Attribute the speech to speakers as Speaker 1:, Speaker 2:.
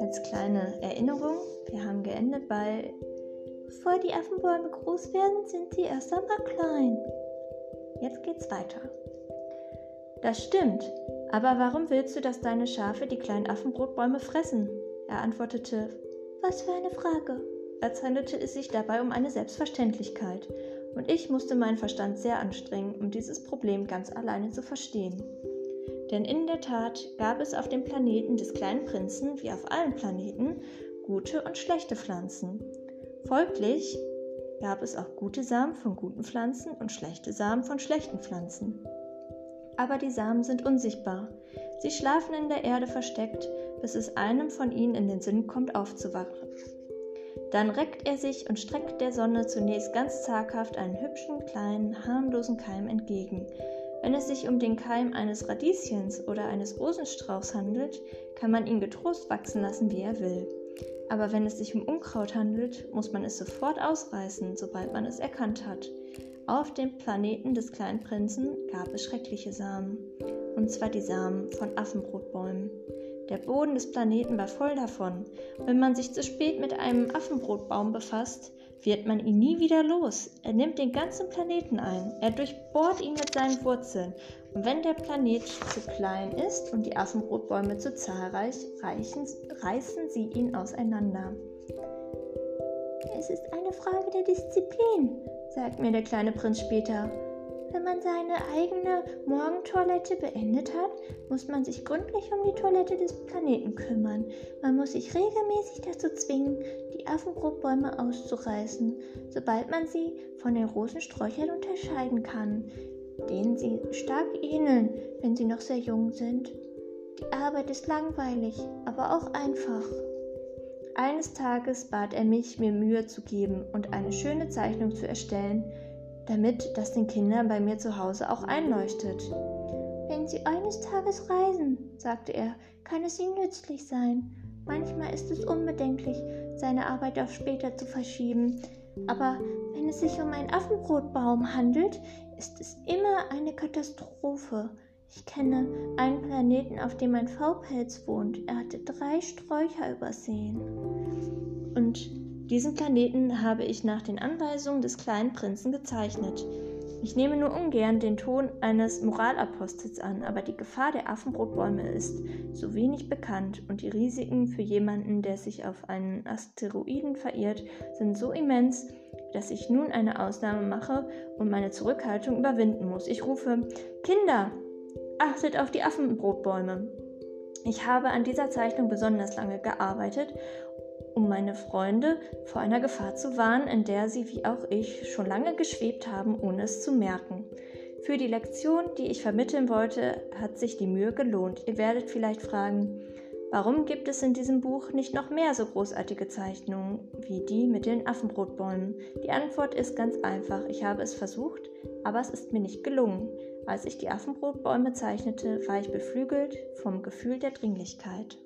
Speaker 1: Als kleine Erinnerung, wir haben geendet bei Bevor die Affenbäume groß werden, sind sie erst einmal klein. Jetzt geht's weiter. Das stimmt, aber warum willst du, dass deine Schafe die kleinen Affenbrotbäume fressen? Er antwortete, was für eine Frage. Als handelte es sich dabei um eine Selbstverständlichkeit, und ich musste meinen Verstand sehr anstrengen, um dieses Problem ganz alleine zu verstehen. Denn in der Tat gab es auf dem Planeten des kleinen Prinzen, wie auf allen Planeten, gute und schlechte Pflanzen. Folglich gab es auch gute Samen von guten Pflanzen und schlechte Samen von schlechten Pflanzen. Aber die Samen sind unsichtbar. Sie schlafen in der Erde versteckt, bis es einem von ihnen in den Sinn kommt, aufzuwachen. Dann reckt er sich und streckt der Sonne zunächst ganz zaghaft einen hübschen, kleinen, harmlosen Keim entgegen, wenn es sich um den Keim eines Radieschens oder eines Rosenstrauchs handelt, kann man ihn getrost wachsen lassen, wie er will. Aber wenn es sich um Unkraut handelt, muss man es sofort ausreißen, sobald man es erkannt hat. Auf dem Planeten des kleinen Prinzen gab es schreckliche Samen, und zwar die Samen von Affenbrotbäumen. Der Boden des Planeten war voll davon. Wenn man sich zu spät mit einem Affenbrotbaum befasst, wird man ihn nie wieder los. Er nimmt den ganzen Planeten ein. Er durchbohrt ihn mit seinen Wurzeln. Und wenn der Planet zu klein ist und die Affenbrotbäume zu zahlreich, reichen, reißen sie ihn auseinander. Es ist eine Frage der Disziplin, sagt mir der kleine Prinz später. Wenn man seine eigene Morgentoilette beendet hat, muss man sich gründlich um die Toilette des Planeten kümmern. Man muss sich regelmäßig dazu zwingen, die Affenbrotbäume auszureißen, sobald man sie von den Rosensträuchern unterscheiden kann, denen sie stark ähneln, wenn sie noch sehr jung sind. Die Arbeit ist langweilig, aber auch einfach. Eines Tages bat er mich, mir Mühe zu geben und eine schöne Zeichnung zu erstellen, damit das den Kindern bei mir zu Hause auch einleuchtet. Wenn Sie eines Tages reisen, sagte er, kann es Ihnen nützlich sein. Manchmal ist es unbedenklich, seine Arbeit auf später zu verschieben, aber wenn es sich um einen Affenbrotbaum handelt, ist es immer eine Katastrophe. Ich kenne einen Planeten, auf dem ein V-Pelz wohnt. Er hatte drei Sträucher übersehen. Und diesen Planeten habe ich nach den Anweisungen des kleinen Prinzen gezeichnet. Ich nehme nur ungern den Ton eines Moralapostels an, aber die Gefahr der Affenbrotbäume ist so wenig bekannt und die Risiken für jemanden, der sich auf einen Asteroiden verirrt, sind so immens, dass ich nun eine Ausnahme mache und meine Zurückhaltung überwinden muss. Ich rufe Kinder, achtet auf die Affenbrotbäume. Ich habe an dieser Zeichnung besonders lange gearbeitet um meine Freunde vor einer Gefahr zu warnen, in der sie wie auch ich schon lange geschwebt haben, ohne es zu merken. Für die Lektion, die ich vermitteln wollte, hat sich die Mühe gelohnt. Ihr werdet vielleicht fragen, warum gibt es in diesem Buch nicht noch mehr so großartige Zeichnungen wie die mit den Affenbrotbäumen? Die Antwort ist ganz einfach. Ich habe es versucht, aber es ist mir nicht gelungen. Als ich die Affenbrotbäume zeichnete, war ich beflügelt vom Gefühl der Dringlichkeit.